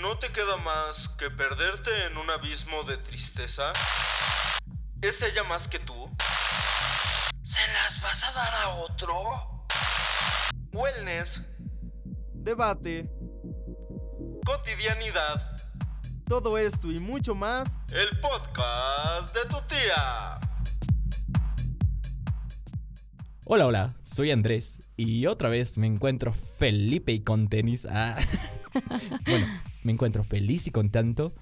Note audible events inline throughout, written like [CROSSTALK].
¿No te queda más que perderte en un abismo de tristeza? ¿Es ella más que tú? ¿Se las vas a dar a otro? Wellness, Debate, cotidianidad, todo esto y mucho más. el podcast de tu tía. Hola, hola, soy Andrés y otra vez me encuentro Felipe y con tenis. Ah. [LAUGHS] [LAUGHS] bueno, me encuentro feliz y contento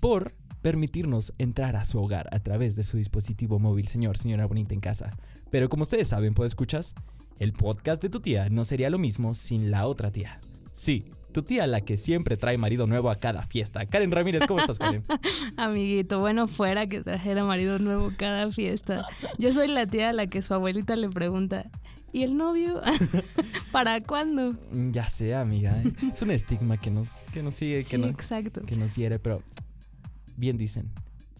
por permitirnos entrar a su hogar a través de su dispositivo móvil, señor, señora bonita en casa. Pero como ustedes saben, pues escuchas, el podcast de tu tía no sería lo mismo sin la otra tía. Sí, tu tía la que siempre trae marido nuevo a cada fiesta. Karen Ramírez, ¿cómo estás, Karen? [LAUGHS] Amiguito, bueno, fuera que trajera marido nuevo cada fiesta. Yo soy la tía a la que su abuelita le pregunta, ¿y el novio? [LAUGHS] ¿Para cuándo? Mm, Ya sé, amiga. Es un estigma que nos, que nos sigue, Sí, que, no- exacto. que nos hiere, pero bien dicen,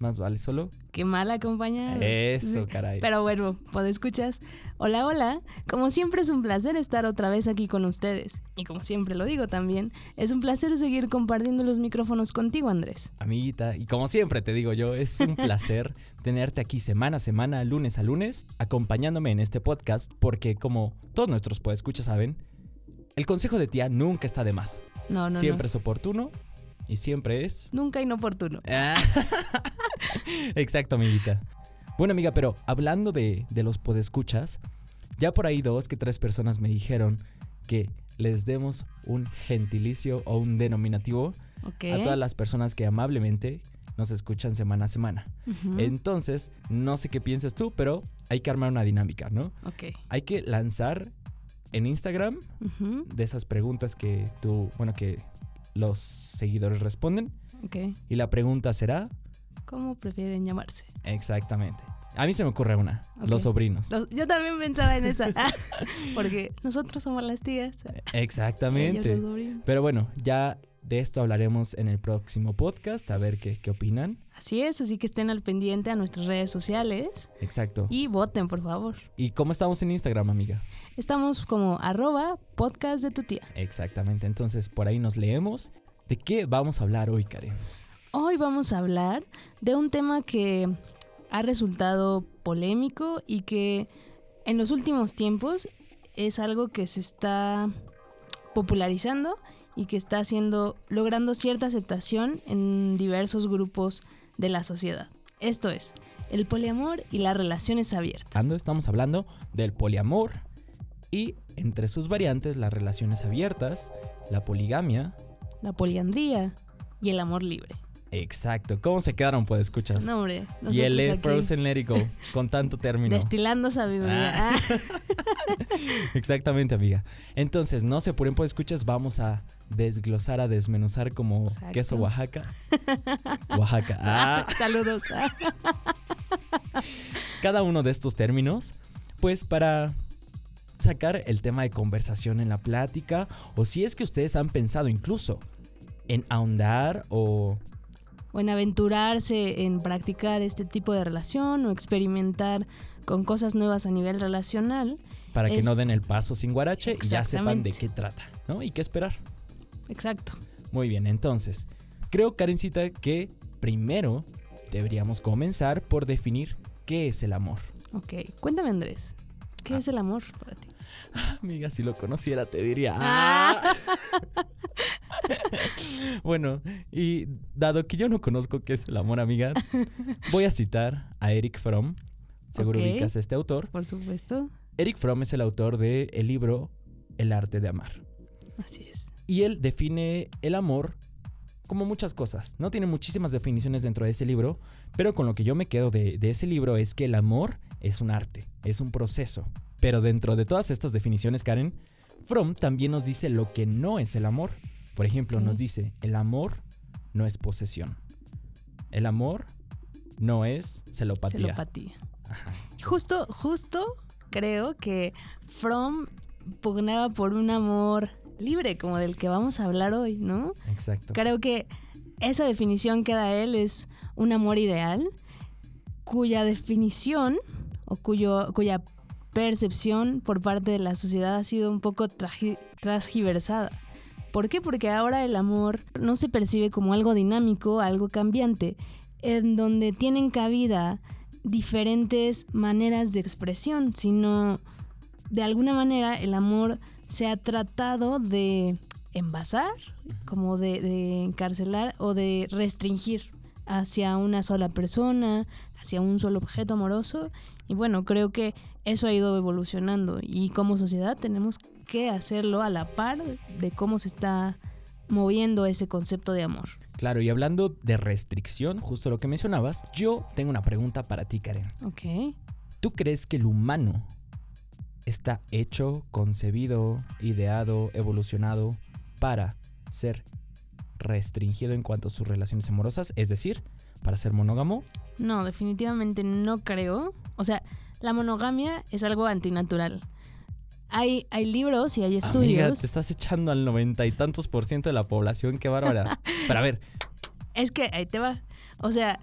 más vale solo Qué mal acompañado. Eso, caray. Pero bueno, pues escuchas. Hola, hola. Como siempre es un placer estar otra vez aquí con ustedes. Y como siempre lo digo también, es un placer seguir compartiendo los micrófonos contigo, Andrés. Amiguita, y como siempre te digo yo, es un [LAUGHS] placer tenerte aquí semana a semana, lunes a lunes, acompañándome en este podcast, porque como todos nuestros podescuchas saben, el consejo de tía nunca está de más. No, no, siempre no. es oportuno y siempre es... Nunca inoportuno. Ah. [LAUGHS] Exacto, amiguita. Bueno, amiga, pero hablando de, de los podescuchas, ya por ahí dos que tres personas me dijeron que les demos un gentilicio o un denominativo a todas las personas que amablemente nos escuchan semana a semana. Entonces, no sé qué piensas tú, pero hay que armar una dinámica, ¿no? Ok. Hay que lanzar en Instagram de esas preguntas que tú, bueno, que los seguidores responden. Ok. Y la pregunta será, ¿Cómo prefieren llamarse? exactamente. A mí se me ocurre una, los sobrinos. Los- yo también pensaba en esa. [LAUGHS] Porque nosotros somos las tías. Exactamente. Pero bueno, ya de esto hablaremos en el próximo podcast, a ver qué, qué opinan. Así es, así que estén al pendiente a nuestras redes sociales Exacto. y voten, por favor. ¿Y cómo estamos en Instagram, amiga? Estamos como arroba podcast de tu tía. Exactamente, entonces por ahí nos leemos. ¿De qué vamos a hablar hoy, Karen? Hoy vamos a hablar de un tema que ha resultado polémico y que en los últimos tiempos es algo que se está popularizando y que está haciendo logrando cierta aceptación en diversos grupos de la sociedad. Esto es el poliamor y las relaciones abiertas. Ando, estamos hablando del poliamor y entre sus variantes las relaciones abiertas, la poligamia. la poliandría y el amor libre. Exacto, ¿cómo se quedaron, pues escuchas? No, hombre. y el aquí Frozen Let It Go, [LAUGHS] con tanto término. Destilando sabiduría. Ah. Ah. [LAUGHS] Exactamente, amiga. Entonces, no se apuren, pues escuchas, vamos a desglosar, a desmenuzar como Exacto. queso Oaxaca. Oaxaca. [LAUGHS] Ah. Saludos. Ah. cada uno de estos términos, pues para sacar el tema de conversación en la plática, o si es que ustedes han pensado incluso en ahondar o... O en aventurarse en practicar este tipo de relación o experimentar con cosas nuevas a nivel relacional. para que no den el paso sin guarache y ya sepan de qué trata, ¿no? Y qué esperar. Exacto. Muy bien, entonces, creo, Karencita, que primero deberíamos comenzar por definir qué es el amor. Ok. Cuéntame, Andrés. ¿Qué Ah. es el amor para ti? [LAUGHS] Amiga, si lo conociera te diría. Ah. Bueno, y dado que yo no conozco qué es el amor, amiga, voy a citar a Eric Fromm. Seguro ubicas a este autor. Por supuesto. Eric Fromm es el autor del libro El arte de amar. Así es. Y él define el amor como muchas cosas. No tiene muchísimas definiciones dentro de ese libro, pero con lo que yo me quedo de, de ese libro es que el amor es un arte, es un proceso. Pero dentro de todas estas definiciones, Karen, Fromm también nos dice lo que no es el amor. Por ejemplo, nos dice, el amor no es posesión. El amor no es celopatía. Celopatía. Ajá. Justo, justo creo que Fromm pugnaba por un amor libre, como del que vamos a hablar hoy, ¿no? Exacto. Creo que esa definición que da él es un amor ideal, cuya definición o cuyo, cuya percepción por parte de la sociedad ha sido un poco transgiversada. ¿Por qué? Porque ahora el amor no se percibe como algo dinámico, algo cambiante, en donde tienen cabida diferentes maneras de expresión, sino de alguna manera el amor se ha tratado de envasar, como de, de encarcelar o de restringir hacia una sola persona, hacia un solo objeto amoroso. Y bueno, creo que eso ha ido evolucionando y como sociedad tenemos que hacerlo a la par de cómo se está moviendo ese concepto de amor. Claro, y hablando de restricción, justo lo que mencionabas, yo tengo una pregunta para ti, Karen. Ok. ¿Tú crees que el humano está hecho, concebido, ideado, evolucionado para ser restringido en cuanto a sus relaciones amorosas? Es decir, para ser monógamo. No, definitivamente no creo. O sea, la monogamia es algo antinatural. Hay, hay libros y hay Amiga, estudios. te estás echando al noventa y tantos por ciento de la población, qué bárbara. [LAUGHS] Pero a ver, Es que ahí te va. O sea,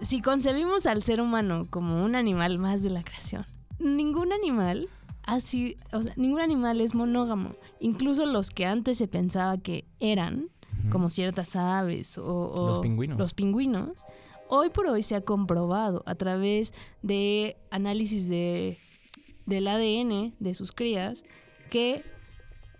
si concebimos al ser humano como un animal más de la creación, ningún animal así, o sea, ningún animal es monógamo. Incluso los que antes se pensaba que eran, como ciertas aves o, o Los pingüinos. los pingüinos, hoy por hoy se ha comprobado a través de análisis de, del ADN de sus crías que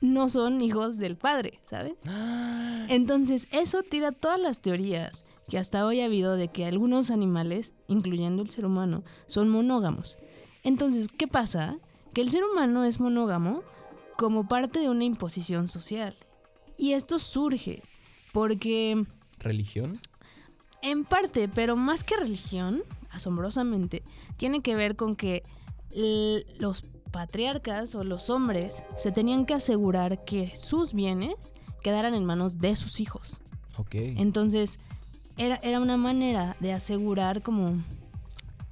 no son hijos del padre, ¿sabes? [GASPS] Entonces, eso tira todas las teorías que hasta hoy ha habido de que algunos animales, incluyendo el ser humano, son monógamos. Entonces, ¿qué pasa? Que el ser humano es monógamo como parte de una imposición social. Y esto surge porque, religión. En parte, pero más que religión, asombrosamente, tiene que ver con que los patriarcas o los hombres se tenían que asegurar que sus bienes quedaran en manos de sus hijos. Ok. Entonces, era, era una manera de asegurar como,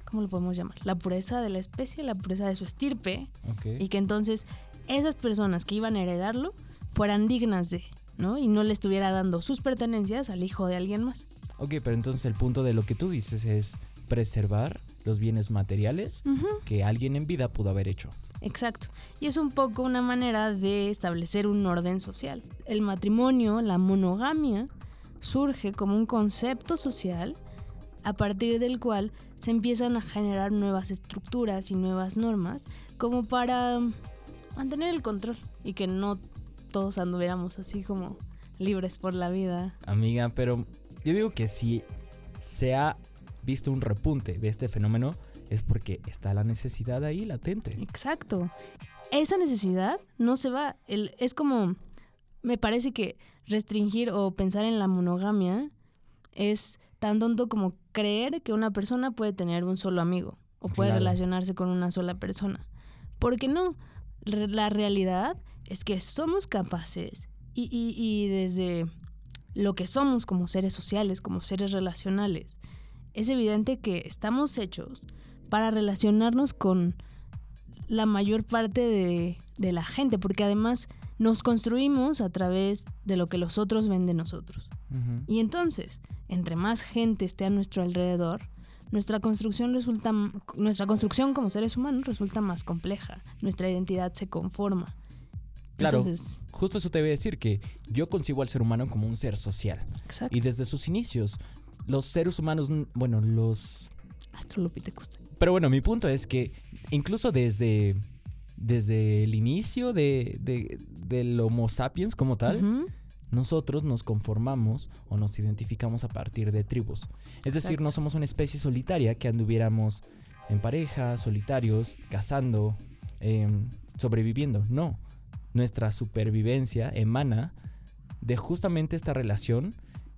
¿cómo lo podemos llamar? La pureza de la especie, la pureza de su estirpe, ok. y que entonces esas personas que iban a heredarlo fueran dignas de, ¿no? Y no le estuviera dando sus pertenencias al hijo de alguien más. Ok, pero entonces el punto de lo que tú dices es preservar los bienes materiales que alguien en vida pudo haber hecho. Exacto. Y es un poco una manera de establecer un orden social. El matrimonio, la monogamia, surge como un concepto social a partir del cual se empiezan a generar nuevas estructuras y nuevas normas como para mantener el control y que no todos anduviéramos así como libres por la vida. Amiga, pero yo digo que si se ha visto un repunte de este fenómeno es porque está la necesidad ahí latente. Exacto. Esa necesidad no se va. El- es como, me parece que restringir o pensar en la monogamia es tan tonto como creer que una persona puede tener un solo amigo o puede Claro. relacionarse con una sola persona. Porque no, la realidad es que somos capaces y, y- y desde lo que somos como seres sociales, como seres relacionales, es evidente que estamos hechos para relacionarnos con la mayor parte de, de la gente, porque además nos construimos a través de lo que los otros ven de nosotros. Y entonces, entre más gente esté a nuestro alrededor, nuestra construcción resulta, nuestra construcción como seres humanos resulta más compleja, nuestra identidad se conforma. Claro. Entonces, Justo eso te voy a decir que yo concibo al ser humano como un ser social. exacto. Y desde sus inicios, los seres humanos, bueno, los... Astrolopithecus. Pero bueno, mi punto es que incluso desde, desde el inicio de, de- del Homo sapiens como tal, nosotros nos conformamos o nos identificamos a partir de tribus. Es decir, no somos una especie solitaria que anduviéramos en pareja, solitarios, cazando, em, sobreviviendo. No. Nuestra supervivencia emana de justamente esta relación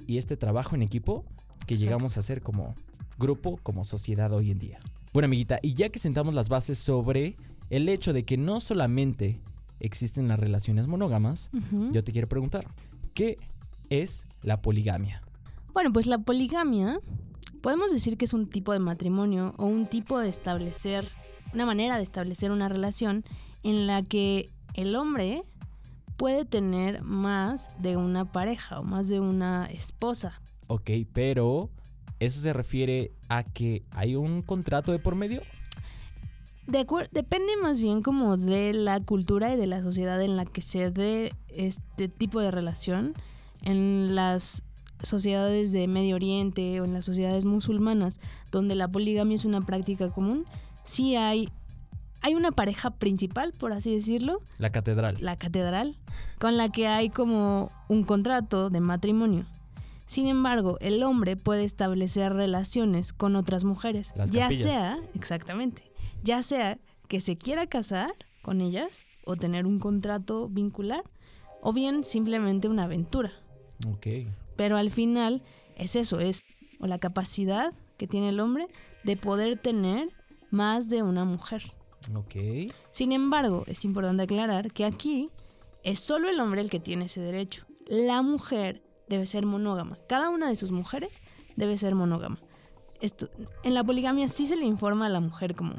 y este trabajo en equipo que Exacto. llegamos a ser como grupo, como sociedad hoy en día. Bueno, amiguita, y ya que sentamos las bases sobre el hecho de que no solamente existen las relaciones monógamas, yo te quiero preguntar, ¿qué es la poligamia? Bueno, pues la poligamia podemos decir que es un tipo de matrimonio o un tipo de establecer, una manera de establecer una relación en la que el hombre puede tener más de una pareja o más de una esposa. Ok, pero ¿eso se refiere a que hay un contrato de por medio? de depende más bien como de la cultura y de la sociedad en la que se dé este tipo de relación. En las sociedades de Medio Oriente o en las sociedades musulmanas, donde la poligamia es una práctica común, sí hay, hay una pareja principal, por así decirlo, La catedral. la catedral, con la que hay como un contrato de matrimonio. Sin embargo, el hombre puede establecer relaciones con otras mujeres, Las ya capillas. sea, exactamente, ya sea que se quiera casar con ellas o tener un contrato vincular, o bien simplemente una aventura. Ok. Pero al final es eso, es o la capacidad que tiene el hombre de poder tener más de una mujer. Ok. Sin embargo, es importante aclarar que aquí es solo el hombre el que tiene ese derecho. La mujer debe ser monógama. Cada una de sus mujeres debe ser monógama. Esto, en la poligamia sí se le informa a la mujer como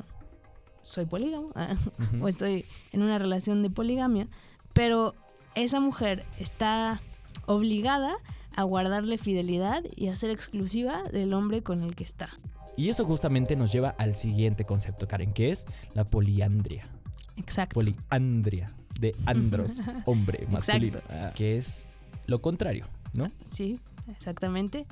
soy polígamo [LAUGHS] o estoy en una relación de poligamia, pero esa mujer está obligada a guardarle fidelidad y a ser exclusiva del hombre con el que está. Y eso justamente nos lleva al siguiente concepto, Karen, que es la poliandria. Exacto. Poliandria, de andros, [LAUGHS] hombre, masculino. Exacto. Que es lo contrario, ¿no? Sí, exactamente.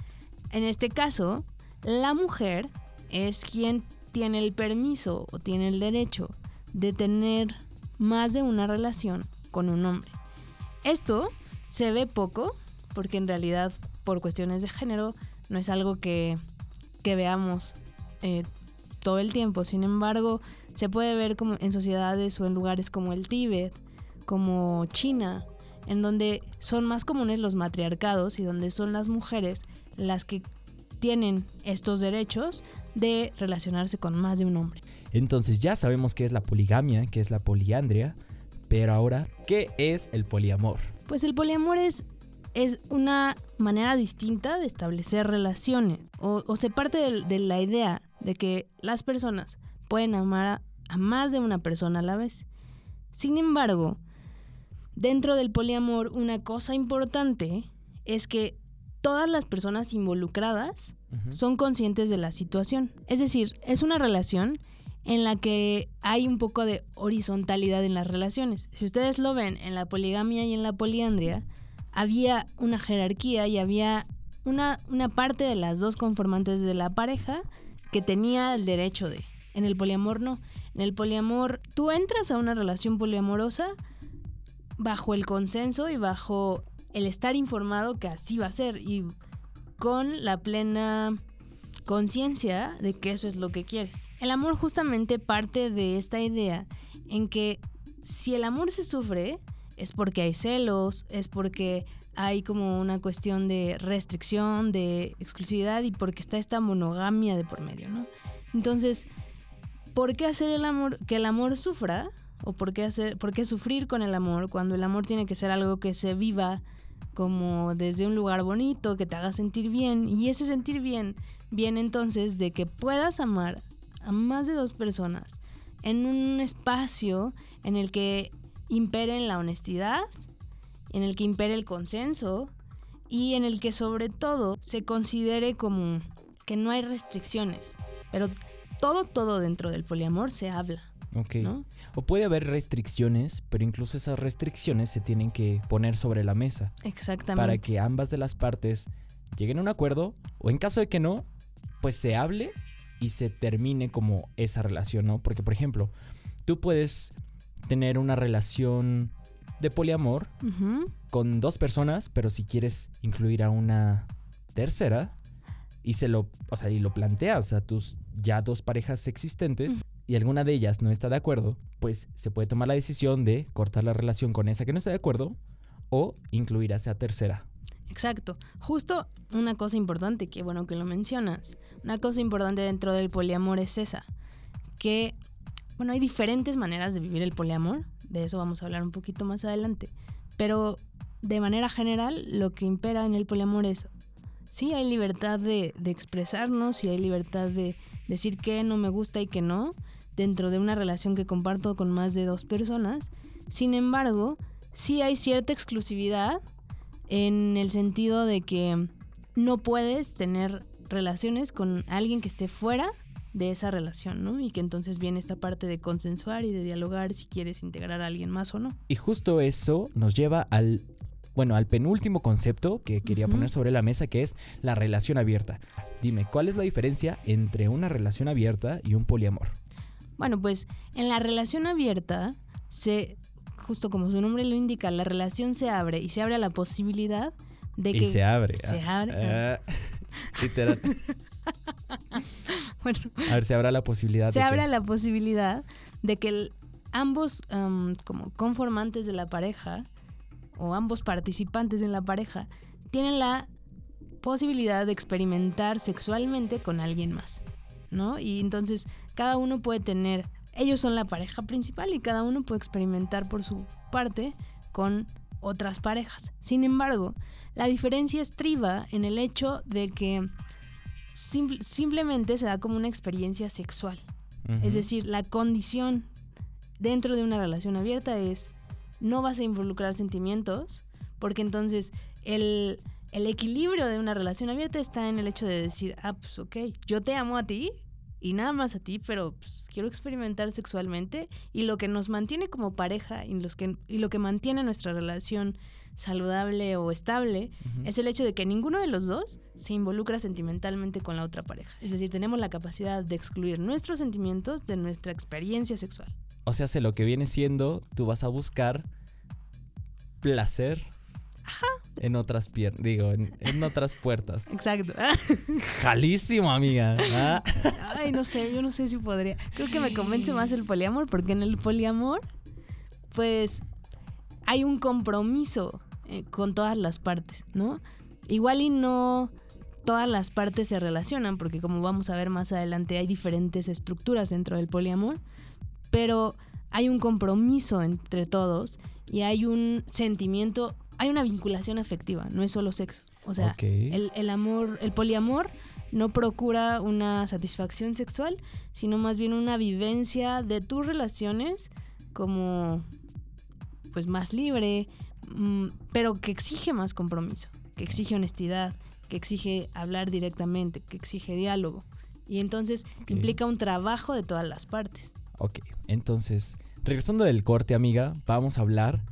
En este caso, la mujer es quien tiene el permiso o tiene el derecho de tener más de una relación con un hombre. Esto se ve poco porque en realidad por cuestiones de género no es algo que, que veamos eh, todo el tiempo. Sin embargo, se puede ver como en sociedades o en lugares como el Tíbet, como China, en donde son más comunes los matriarcados y donde son las mujeres las que tienen estos derechos de relacionarse con más de un hombre. Entonces ya sabemos qué es la poligamia, qué es la poliandria, pero ahora, ¿qué es el poliamor? Pues el poliamor es, es una manera distinta de establecer relaciones o, o se parte de, la idea de que las personas pueden amar a, a más de una persona a la vez. Sin embargo, dentro del poliamor una cosa importante es que todas las personas involucradas son conscientes de la situación. Es decir, es una relación en la que hay un poco de horizontalidad en las relaciones. Si ustedes lo ven en la poligamia y en la poliandria, había una jerarquía y había una, una parte de las dos conformantes de la pareja que tenía el derecho de. En el poliamor no. En el poliamor tú entras a una relación poliamorosa bajo el consenso y bajo el estar informado que así va a ser y con la plena conciencia de que eso es lo que quieres. El amor justamente parte de esta idea en que si el amor se sufre es porque hay celos, es porque hay como una cuestión de restricción, de exclusividad y porque está esta monogamia de por medio, ¿no? Entonces, ¿por qué hacer el amor que el amor sufra o por qué hacer por qué sufrir con el amor cuando el amor tiene que ser algo que se viva como desde un lugar bonito, que te haga sentir bien y ese sentir bien viene entonces de que puedas amar a más de dos personas en un espacio en el que imperen la honestidad, en el que impere el consenso y en el que sobre todo se considere como que no hay restricciones, pero todo, todo dentro del poliamor se habla, Ok. ¿no? O puede haber restricciones, pero incluso esas restricciones se tienen que poner sobre la mesa Exactamente. para que ambas de las partes lleguen a un acuerdo o en caso de que no, pues se hable y se termine como esa relación, ¿no? Porque por ejemplo, tú puedes tener una relación de poliamor con dos personas, pero si quieres incluir a una tercera y se lo, o sea, y lo planteas a tus ya dos parejas existentes y alguna de ellas no está de acuerdo, pues se puede tomar la decisión de cortar la relación con esa que no está de acuerdo o incluir a esa tercera. Exacto. Justo una cosa importante, que bueno que lo mencionas, una cosa importante dentro del poliamor es esa, que, bueno, hay diferentes maneras de vivir el poliamor, de eso vamos a hablar un poquito más adelante, pero de manera general lo que impera en el poliamor es, sí hay libertad de, de expresarnos, sí hay libertad de decir que no me gusta y que no, dentro de una relación que comparto con más de dos personas, sin embargo, sí hay cierta exclusividad en el sentido de que no puedes tener relaciones con alguien que esté fuera de esa relación, ¿no? Y que entonces viene esta parte de consensuar y de dialogar si quieres integrar a alguien más o no. Y justo eso nos lleva al, bueno, al penúltimo concepto que quería poner sobre la mesa, que es la relación abierta. Dime, ¿cuál es la diferencia entre una relación abierta y un poliamor? Bueno, pues en la relación abierta, se, justo como su nombre lo indica, la relación se abre y se abre a la posibilidad de que... Y se abre. se ah, abre. ah, [LAUGHS] literal. [LAUGHS] [LAUGHS] bueno, A ver, se abre la posibilidad se que- la posibilidad de que el- ambos am, como conformantes de la pareja o ambos participantes en la pareja tienen la posibilidad de experimentar sexualmente con alguien más, ¿no? Y entonces cada uno puede tener, ellos son la pareja principal y cada uno puede experimentar por su parte con otras parejas. Sin embargo, la diferencia estriba en el hecho de que simple- simplemente se da como una experiencia sexual. Ujú. Es decir, la condición dentro de una relación abierta es no vas a involucrar sentimientos, porque entonces el, el equilibrio de una relación abierta está en el hecho de decir, ah, pues ok, yo te amo a ti y nada más a ti, pero pues, quiero experimentar sexualmente y lo que nos mantiene como pareja y, los que, y lo que mantiene nuestra relación saludable o estable es el hecho de que ninguno de los dos se involucra sentimentalmente con la otra pareja. Es decir, tenemos la capacidad de excluir nuestros sentimientos de nuestra experiencia sexual. O sea, se lo que viene siendo, tú vas a buscar placer en otras piernas, digo, en, en otras puertas. Exacto. [LAUGHS] Jalísimo, amiga. Ah. Ay, no sé, yo no sé si podría. Creo que me convence más el poliamor, porque en el poliamor, pues, hay un compromiso eh, con todas las partes, ¿no? Igual y no todas las partes se relacionan, porque como vamos a ver más adelante, hay diferentes estructuras dentro del poliamor, pero hay un compromiso entre todos y hay un sentimiento, hay una vinculación afectiva, no es solo sexo. O sea, el, el amor, el poliamor no procura una satisfacción sexual, sino más bien una vivencia de tus relaciones como pues más libre, mm, pero que exige más compromiso, que exige honestidad, que exige hablar directamente, que exige diálogo. Y entonces implica un trabajo de todas las partes. Ok, entonces, regresando del corte, amiga, vamos a hablar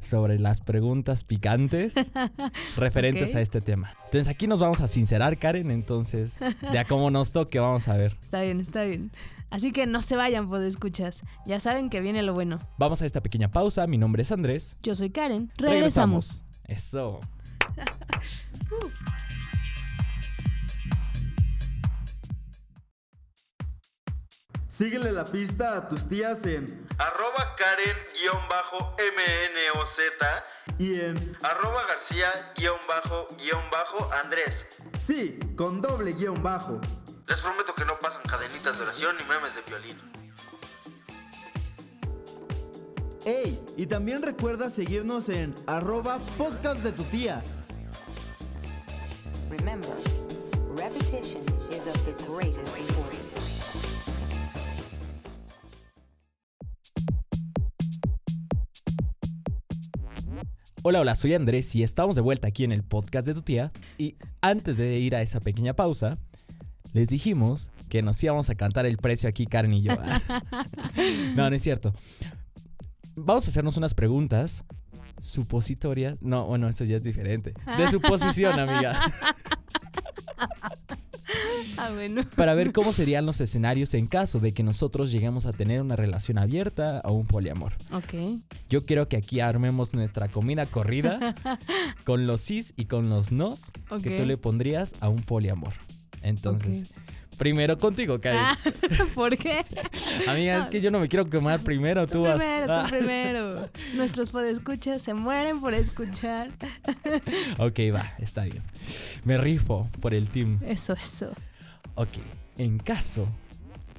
sobre las preguntas picantes [LAUGHS] referentes a este tema. Entonces, aquí nos vamos a sincerar, Karen, entonces, de a cómo nos toque, vamos a ver. Está bien, está bien. Así que no se vayan, por escuchas. Ya saben que viene lo bueno. Vamos a esta pequeña pausa, mi nombre es Andrés. Yo soy Karen. Regresamos. Eso. [LAUGHS] Síguele la pista a tus tías en Arroba Karen-MNOZ y en Arroba García-Andrés. sí, con doble guion bajo. Les prometo que no pasan cadenitas de oración ni memes de violín. ¡Ey! Y también recuerda seguirnos en arroba podcast de tu tía. Remember, repetition is of the greatest importance. Hola, hola, soy Andrés y estamos de vuelta aquí en el podcast de tu tía. Y antes de ir a esa pequeña pausa, les dijimos que nos íbamos a cantar el precio aquí, Karen y yo. [LAUGHS] no, no es cierto. Vamos a hacernos unas preguntas supositorias. No, bueno, eso ya es diferente. De suposición, amiga. Ah, bueno. Para ver cómo serían los escenarios en caso de que nosotros lleguemos a tener una relación abierta o un poliamor. Ok. Yo quiero que aquí armemos nuestra comida corrida [LAUGHS] con los sís y con los nos que tú le pondrías a un poliamor. Entonces, primero contigo, Karen. Ah, [LAUGHS] ¿Por qué? Amiga, es que yo no me quiero quemar primero, tú, Tú vas. primero, Ah, tú primero. [LAUGHS] Nuestros podescuchas se mueren por escuchar. [LAUGHS] ok, va, está bien. Me rifo por el team. Eso, eso. Ok, en caso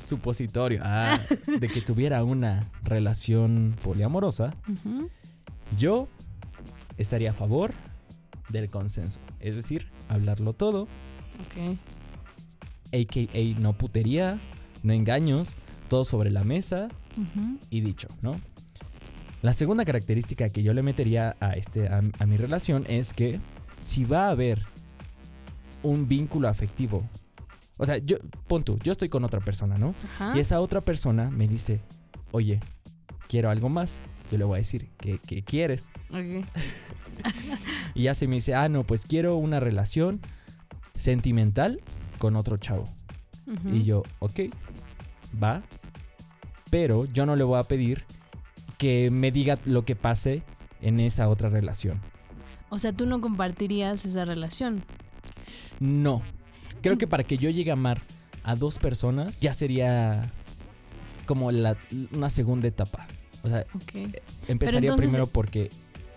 supositorio ah, de que tuviera una relación poliamorosa, yo estaría a favor del consenso. Es decir, hablarlo todo, Ok. a.k.a. no putería, no engaños, todo sobre la mesa y dicho, ¿no? La segunda característica que yo le metería a, este, a, a mi relación es que si va a haber un vínculo afectivo O sea, yo, pon tú, yo estoy con otra persona, ¿no? Ajá. Y esa otra persona me dice, oye, quiero algo más. Yo le voy a decir, ¿qué, qué quieres? [LAUGHS] Y ya se me dice, ah, no, pues quiero una relación sentimental con otro chavo. Y yo, ok, va. Pero yo no le voy a pedir que me diga lo que pase en esa otra relación. O sea, tú no compartirías esa relación. No. Creo que para que yo llegue a amar a dos personas ya sería como la- una segunda etapa. O sea, empezaría entonces- primero porque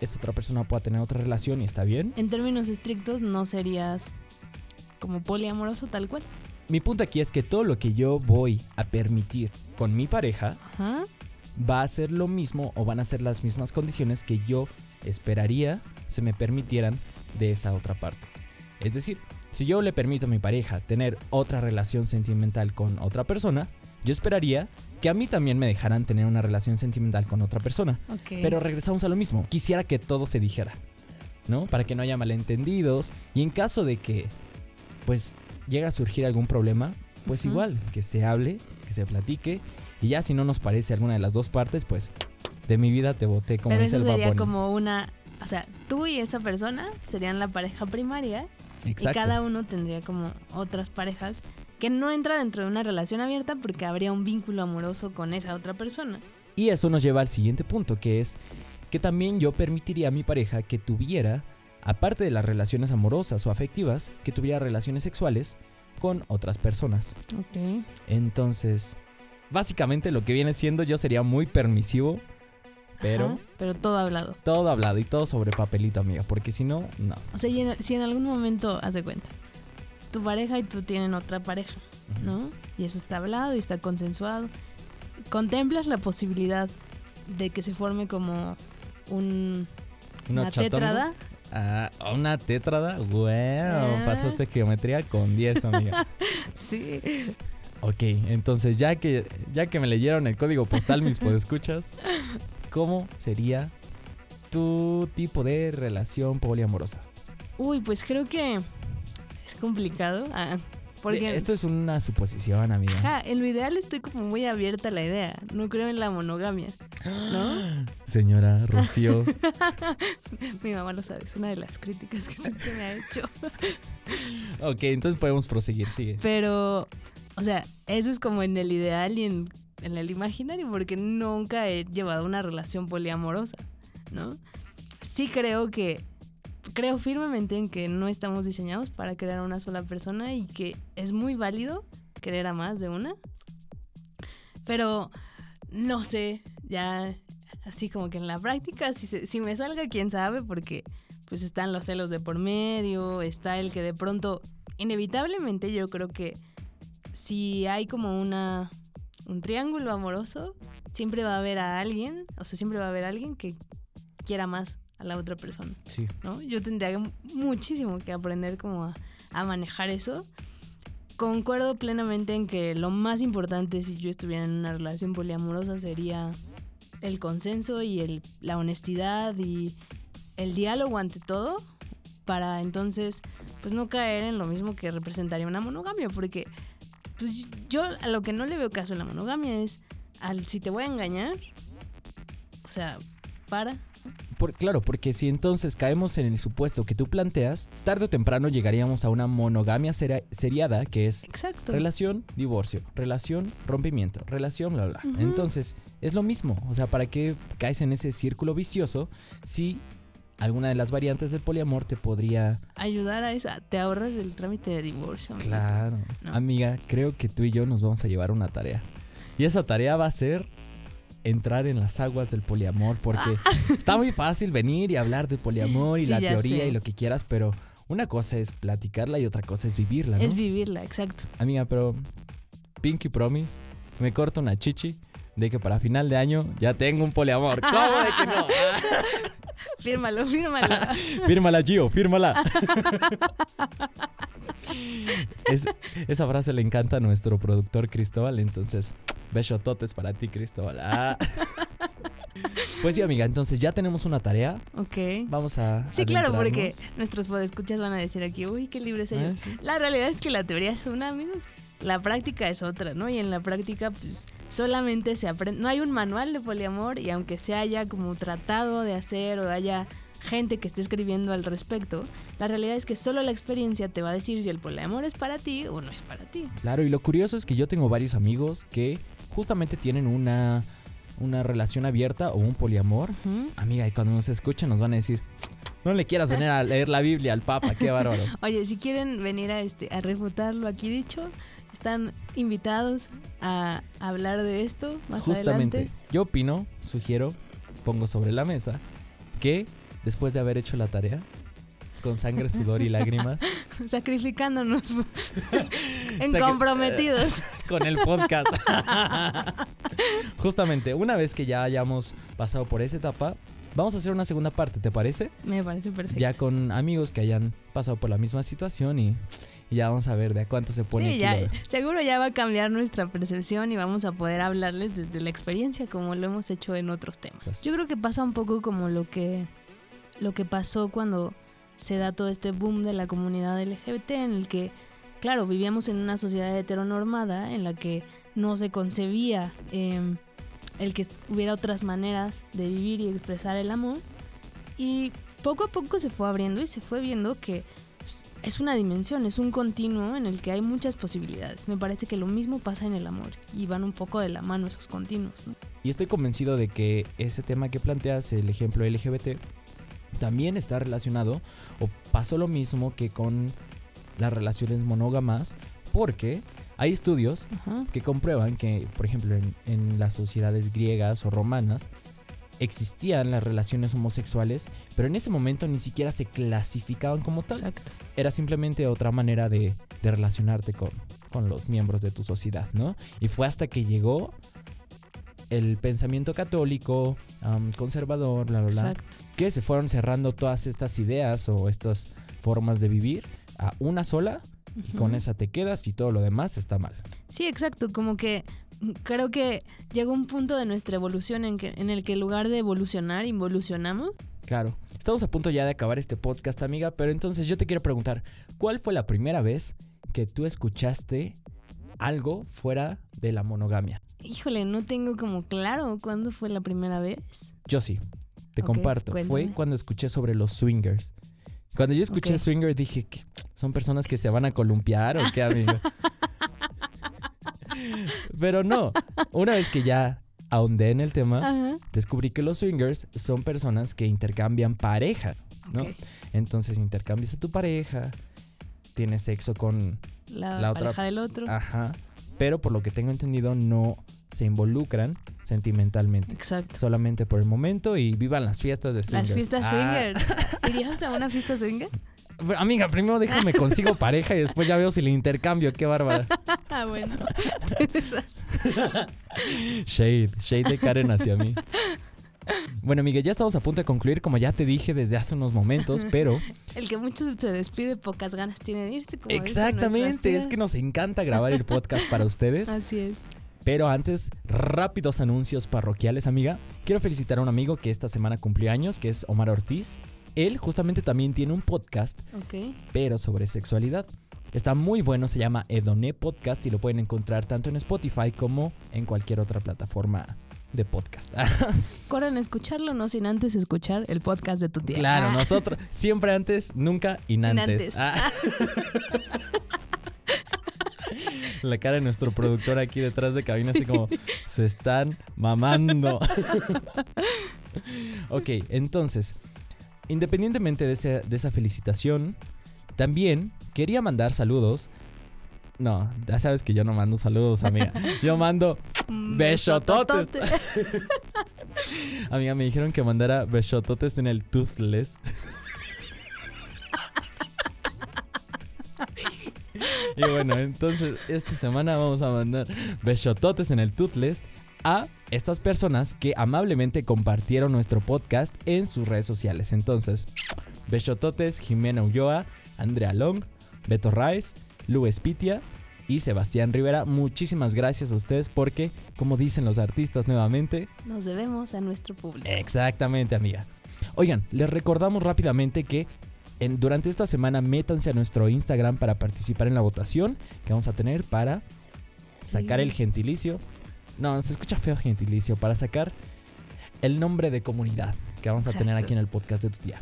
esa otra persona pueda tener otra relación y está bien. En términos estrictos, no serías como poliamoroso tal cual. Mi punto aquí es que todo lo que yo voy a permitir con mi pareja Ajá. va a ser lo mismo o van a ser las mismas condiciones que yo esperaría se me permitieran de esa otra parte. Es decir, si yo le permito a mi pareja tener otra relación sentimental con otra persona, yo esperaría que a mí también me dejaran tener una relación sentimental con otra persona. Pero regresamos a lo mismo. Quisiera que todo se dijera, ¿no? Para que no haya malentendidos. Y en caso de que, pues, llega a surgir algún problema, pues igual, que se hable, que se platique. Y ya si no nos parece alguna de las dos partes, pues, de mi vida te voté como Pero dice eso el sería como una... O sea, tú y esa persona serían la pareja primaria Exacto. y cada uno tendría como otras parejas que no entra dentro de una relación abierta porque habría un vínculo amoroso con esa otra persona. Y eso nos lleva al siguiente punto, que es que también yo permitiría a mi pareja que tuviera, aparte de las relaciones amorosas o afectivas, que tuviera relaciones sexuales con otras personas. Ok. Entonces, básicamente lo que viene siendo yo sería muy permisivo, pero Ajá, pero todo hablado. todo hablado y todo sobre papelito, amiga, porque si no, no. O sea, en- si en algún momento, haz de cuenta, tu pareja y tú tienen otra pareja, ¿no? Y eso está hablado y está consensuado. Contemplas la posibilidad de que se forme como un, Una una tétrada. Ah, una tétrada. Wow, Ah. pasaste geometría con 10, amiga. [LAUGHS] Sí. ok, entonces ya que ya que me leyeron el código postal mis podescuchas, ¿cómo sería tu tipo de relación poliamorosa? Uy, pues creo que es complicado. ah, porque Eh, Esto es una suposición, amiga. ajá, en lo ideal estoy como muy abierta a la idea. No creo en la monogamia, ¿no? [GASPS] Señora Rocío. [LAUGHS] Mi mamá lo sabe, es una de las críticas que siempre me ha hecho. [LAUGHS] ok, entonces podemos proseguir, sigue. Pero, o sea, eso es como en el ideal y en, en el imaginario, porque nunca he llevado una relación poliamorosa, ¿no? Sí creo que, creo firmemente en que no estamos diseñados para crear a una sola persona y que es muy válido querer a más de una. Pero, no sé, ya así como que en la práctica, si, se- si me salga, quién sabe, porque pues están los celos de por medio, está el que de pronto, inevitablemente yo creo que si hay como una un triángulo amoroso, siempre va a haber a alguien, o sea, siempre va a haber alguien que quiera más a la otra persona, Sí. ¿no? Yo tendría muchísimo que aprender como a, a manejar eso. Concuerdo plenamente en que lo más importante si yo estuviera en una relación poliamorosa sería el consenso y el, la honestidad y el diálogo ante todo para entonces pues no caer en lo mismo que representaría una monogamia porque pues yo a lo que no le veo caso en la monogamia es al si te voy a engañar o sea para Por- claro, porque si entonces caemos en el supuesto que tú planteas, tarde o temprano llegaríamos a una monogamia seriada que es exacto relación, divorcio, relación, rompimiento, relación, bla, bla. Entonces, es lo mismo. O sea, ¿para qué caes en ese círculo vicioso si alguna de las variantes del poliamor te podría... ayudar a eso te ahorras el trámite de divorcio amigo. Claro. No. Amiga, creo que tú y yo nos vamos a llevar una tarea. Y esa tarea va a ser entrar en las aguas del poliamor porque [LAUGHS] está muy fácil venir y hablar del poliamor y Sí, la teoría sé. y lo que quieras, pero una cosa es platicarla y otra cosa es vivirla, ¿no? es vivirla exacto Amiga, pero Pinky Promise, me corto una chichi de que para final de año ya tengo un poliamor. [LAUGHS] ¿Cómo de que no? [LAUGHS] fírmalo fírmalo [LAUGHS] fírmala, Gio, fírmala. Es- esa frase le encanta a nuestro productor Cristóbal, entonces, besototes para ti, Cristóbal. Ah. Pues sí, amiga, entonces ya tenemos una tarea. Ok. Vamos a. Sí, claro, porque nuestros podescuchas van a decir aquí, uy, qué libres ellos. Ah, sí. La realidad es que la teoría es una, amigos. La práctica es otra, ¿no? Y en la práctica, pues, solamente se aprende. No hay un manual de poliamor y aunque se haya como tratado de hacer o haya gente que esté escribiendo al respecto, la realidad es que solo la experiencia te va a decir si el poliamor es para ti o no es para ti. Claro, y lo curioso es que yo tengo varios amigos que justamente tienen una, una relación abierta o un poliamor. Amiga, y cuando nos escuchan nos van a decir, no le quieras venir a leer la Biblia al Papa, qué bárbaro. [LAUGHS] Oye, si quieren venir a, este, a refutar lo aquí dicho, están invitados a hablar de esto más Justamente, adelante. yo opino, sugiero, pongo sobre la mesa que después de haber hecho la tarea, con sangre, sudor y lágrimas, [LAUGHS] Sacrificándonos [LAUGHS] en Sacri- comprometidos. [LAUGHS] con el podcast. Justamente, una vez que ya hayamos pasado por esa etapa, vamos a hacer una segunda parte, ¿te parece? Me parece perfecto. Ya con amigos que hayan pasado por la misma situación y, y ya vamos a ver de a cuánto se pone sí, ya, seguro ya va a cambiar nuestra percepción y vamos a poder hablarles desde la experiencia como lo hemos hecho en otros temas. Pues- Yo creo que pasa un poco como lo que lo que pasó cuando se da todo este boom de la comunidad LGBT en el que claro, vivíamos en una sociedad heteronormada en la que no se concebía em, el que hubiera otras maneras de vivir y expresar el amor y poco a poco se fue abriendo y se fue viendo que es una dimensión, es un continuo en el que hay muchas posibilidades. Me parece que lo mismo pasa en el amor y van un poco de la mano esos continuos. Y estoy convencido de que ese tema que planteas, el ejemplo LGBT, también está relacionado o pasó lo mismo que con las relaciones monógamas, porque hay estudios Ajá. que comprueban que, por ejemplo, en, en las sociedades griegas o romanas, existían las relaciones homosexuales, pero en ese momento ni siquiera se clasificaban como tal. Exacto. Era simplemente otra manera de, de relacionarte con, con los miembros de tu sociedad, ¿no? Y fue hasta que llegó el pensamiento católico, conservador, bla, bla, bla, que se fueron cerrando todas estas ideas o estas formas de vivir a una sola y con esa te quedas y todo lo demás está mal. Sí, exacto. Como que creo que llegó un punto de nuestra evolución en, que, en el que en lugar de evolucionar, involucionamos. Claro. Estamos a punto ya de acabar este podcast, amiga, pero entonces yo te quiero preguntar, ¿cuál fue la primera vez que tú escuchaste algo fuera de la monogamia? Híjole, no tengo como claro cuándo fue la primera vez. Yo sí, te comparto. Fue cuando escuché sobre los swingers. Cuando yo escuché Ok. swinger dije, que ¿son personas que se van a columpiar o qué, amigo? [LAUGHS] Pero no, una vez que ya ahondé en el tema, Ajá. descubrí que los swingers son personas que intercambian pareja, ¿no? Entonces intercambias a tu pareja, tienes sexo con... La, La otra- pareja del otro. Ajá. Pero por lo que tengo entendido no se involucran sentimentalmente. Exacto. Solamente por el momento y vivan las fiestas de swingers. Las fiestas Ah, swingers. [LAUGHS] ¿Irías a una fiesta swinger? amiga, primero déjame consigo pareja y después ya veo si le intercambio. Qué bárbara. [LAUGHS] Ah, bueno. Shade, shade de Karen hacia mí. Bueno, amiga, ya estamos a punto de concluir, como ya te dije desde hace unos momentos, pero El que mucho se despide, pocas ganas tiene de irse. Como exactamente, es que nos encanta grabar el podcast para ustedes. Así es. Pero antes, rápidos anuncios parroquiales, amiga. Quiero felicitar a un amigo que esta semana cumplió años, que es Omar Ortiz. Él justamente también tiene un podcast, pero sobre sexualidad. Está muy bueno, se llama Edoné Podcast y lo pueden encontrar tanto en Spotify como en cualquier otra plataforma de podcast. [LAUGHS] Corran a escucharlo, no sin antes escuchar el podcast de tu tía. claro, Ah, nosotros siempre antes, nunca inantes. Inantes. Ah. [LAUGHS] La cara de nuestro productor aquí detrás de cabina, así como se están mamando. [LAUGHS] ok, entonces, independientemente de, ese- de esa felicitación, también quería mandar saludos. No, ya sabes que yo no mando saludos, amiga. Yo mando un besototes. [LAUGHS] Amiga, me dijeron que mandara besototes en el Toothless. [LAUGHS] y bueno, entonces esta semana vamos a mandar besototes en el Toothless a estas personas que amablemente compartieron nuestro podcast en sus redes sociales. Entonces, besototes Jimena Ulloa, Andrea Long, Beto Raiz, Lu Espitia, y Sebastián Rivera. Muchísimas gracias a ustedes porque, como dicen los artistas nuevamente, Nos debemos a nuestro público. Exactamente, amiga. Oigan, les recordamos rápidamente que en- durante esta semana métanse a nuestro Instagram para participar en la votación que vamos a tener para sacar Sí. el gentilicio. No, se escucha feo gentilicio, para sacar el nombre de comunidad que vamos a tener aquí en el podcast de tu tía.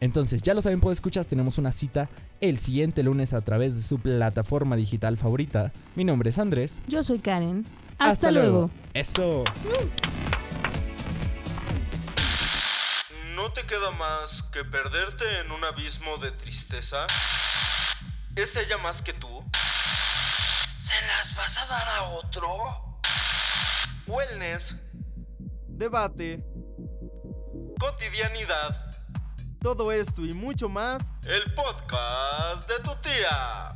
Entonces, ya lo saben, pues escuchas, tenemos una cita el siguiente lunes a través de su plataforma digital favorita. Mi nombre es Andrés. Yo soy Karen. Hasta, luego. Eso. ¿No te queda más que perderte en un abismo de tristeza? ¿Es ella más que tú? ¿Se las vas a dar a otro? Wellness, Debate, cotidianidad, todo esto y mucho más el podcast de tu tía.